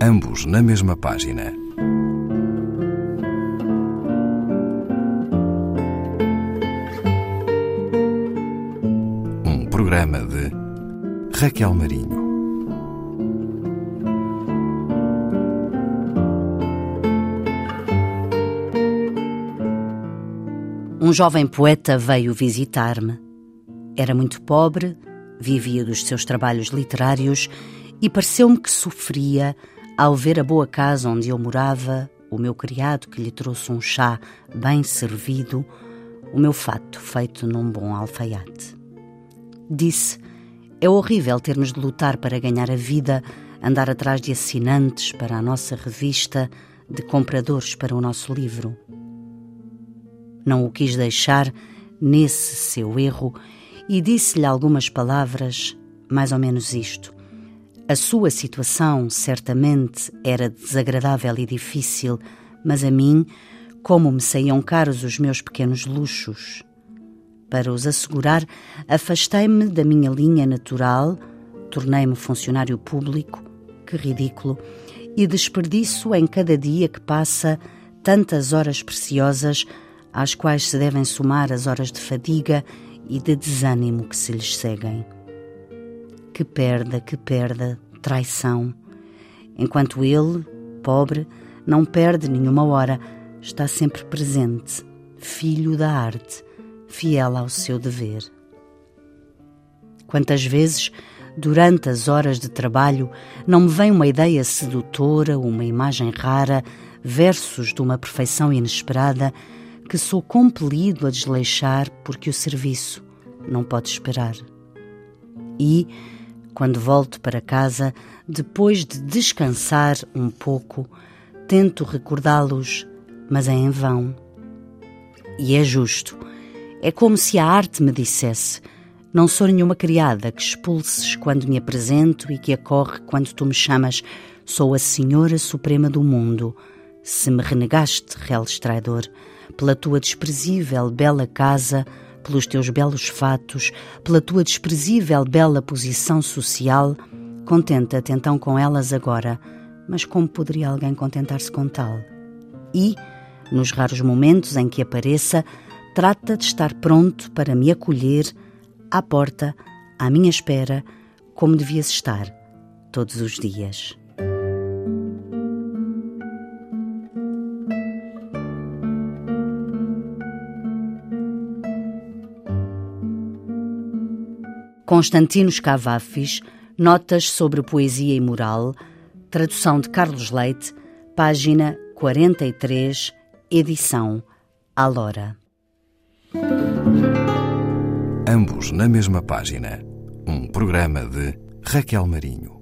ambos na mesma página. Um programa de Raquel Marinho. Um jovem poeta veio visitar-me. Era muito pobre, vivia dos seus trabalhos literários e pareceu-me que sofria ao ver a boa casa onde eu morava, o meu criado que lhe trouxe um chá bem servido, o meu fato feito num bom alfaiate. Disse: É horrível termos de lutar para ganhar a vida, andar atrás de assinantes para a nossa revista, de compradores para o nosso livro não o quis deixar nesse seu erro e disse-lhe algumas palavras, mais ou menos isto. A sua situação certamente era desagradável e difícil, mas a mim, como me saíam caros os meus pequenos luxos. Para os assegurar, afastei-me da minha linha natural, tornei-me funcionário público, que ridículo, e desperdiço em cada dia que passa tantas horas preciosas às quais se devem somar as horas de fadiga e de desânimo que se lhes seguem. Que perda, que perda, traição. Enquanto ele, pobre, não perde nenhuma hora, está sempre presente, filho da arte, fiel ao seu dever. Quantas vezes, durante as horas de trabalho, não me vem uma ideia sedutora, uma imagem rara, versos de uma perfeição inesperada que sou compelido a desleixar porque o serviço não pode esperar. E, quando volto para casa, depois de descansar um pouco, tento recordá-los, mas é em vão. E é justo. É como se a arte me dissesse: Não sou nenhuma criada que expulses quando me apresento e que acorre quando tu me chamas. Sou a Senhora Suprema do Mundo. Se me renegaste, reles traidor, pela tua desprezível bela casa, pelos teus belos fatos, pela tua desprezível bela posição social, contenta-te então com elas agora, mas como poderia alguém contentar-se com tal? E, nos raros momentos em que apareça, trata de estar pronto para me acolher à porta, à minha espera, como devias estar todos os dias. Constantinos Cavafis, Notas sobre Poesia e Moral, tradução de Carlos Leite, página 43, edição Alora. Ambos na mesma página. Um programa de Raquel Marinho.